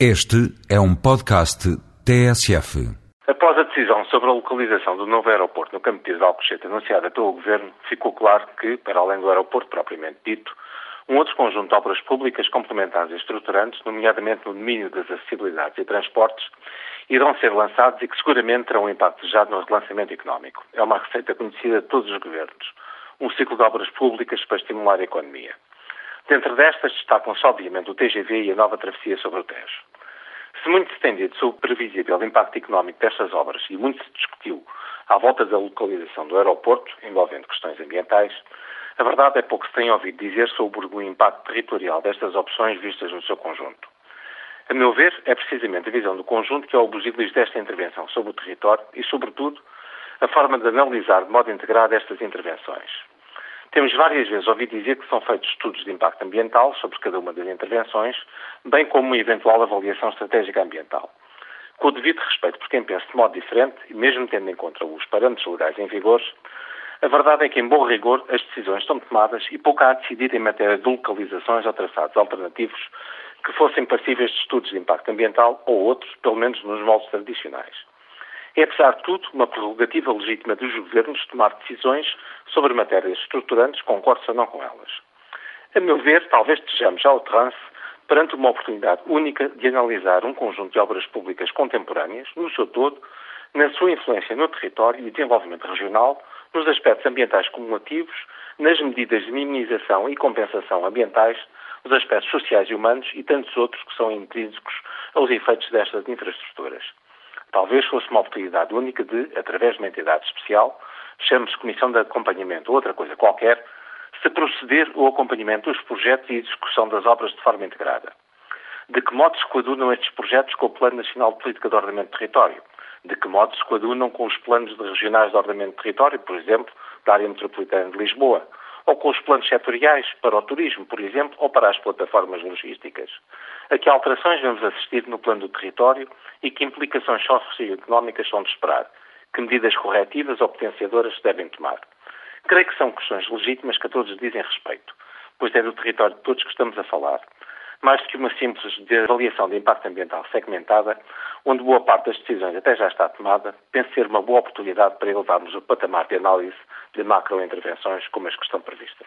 Este é um podcast TSF. Após a decisão sobre a localização do novo aeroporto no Campo de Alcochete anunciada pelo Governo, ficou claro que, para além do aeroporto propriamente dito, um outro conjunto de obras públicas complementares e estruturantes, nomeadamente no domínio das acessibilidades e transportes, irão ser lançados e que seguramente terão um impacto desejado no relançamento económico. É uma receita conhecida de todos os governos. Um ciclo de obras públicas para estimular a economia. Dentro destas destacam-se, obviamente, o TGV e a nova travessia sobre o Tejo. Muito se tem dito sobre o previsível impacto económico destas obras e muito se discutiu à volta da localização do aeroporto, envolvendo questões ambientais, a verdade é pouco se tem ouvido dizer sobre o impacto territorial destas opções vistas no seu conjunto. A meu ver, é precisamente a visão do conjunto que é o busilis desta intervenção sobre o território e, sobretudo, a forma de analisar de modo integrado estas intervenções. Temos várias vezes ouvido dizer que são feitos estudos de impacto ambiental sobre cada uma das intervenções, bem como uma eventual avaliação estratégica ambiental. Com o devido respeito por quem pensa de modo diferente, e mesmo tendo em conta os parâmetros legais em vigor, a verdade é que, em bom rigor, as decisões estão tomadas e pouco há a decidir em matéria de localizações ou traçados alternativos que fossem passíveis de estudos de impacto ambiental ou outros, pelo menos nos moldes tradicionais. É, apesar de tudo, uma prerrogativa legítima dos governos tomar decisões sobre matérias estruturantes, concordo ou não com elas. A meu ver, talvez estejamos ao trance perante uma oportunidade única de analisar um conjunto de obras públicas contemporâneas, no seu todo, na sua influência no território e desenvolvimento regional, nos aspectos ambientais cumulativos, nas medidas de minimização e compensação ambientais, nos aspectos sociais e humanos e tantos outros que são intrínsecos aos efeitos destas infraestruturas. Talvez fosse uma oportunidade única de, através de uma entidade especial, chame-se Comissão de Acompanhamento ou outra coisa qualquer, se proceder ao acompanhamento dos projetos e execução das obras de forma integrada. De que modo se coadunam estes projetos com o Plano Nacional de Política de Ordenamento do Território? De que modo se coadunam com os planos de regionais de ordenamento do território, por exemplo, da área metropolitana de Lisboa? Ou com os planos setoriais para o turismo, por exemplo, ou para as plataformas logísticas. A que alterações vamos assistir no plano do território e que implicações socioeconómicas são de esperar? Que medidas corretivas ou potenciadoras se devem tomar? Creio que são questões legítimas que a todos dizem respeito, pois é do território de todos que estamos a falar. Mais do que uma simples avaliação de impacto ambiental segmentada, onde boa parte das decisões até já está tomada, penso ser uma boa oportunidade para elevarmos o patamar de análise de macrointervenções como as que estão previstas.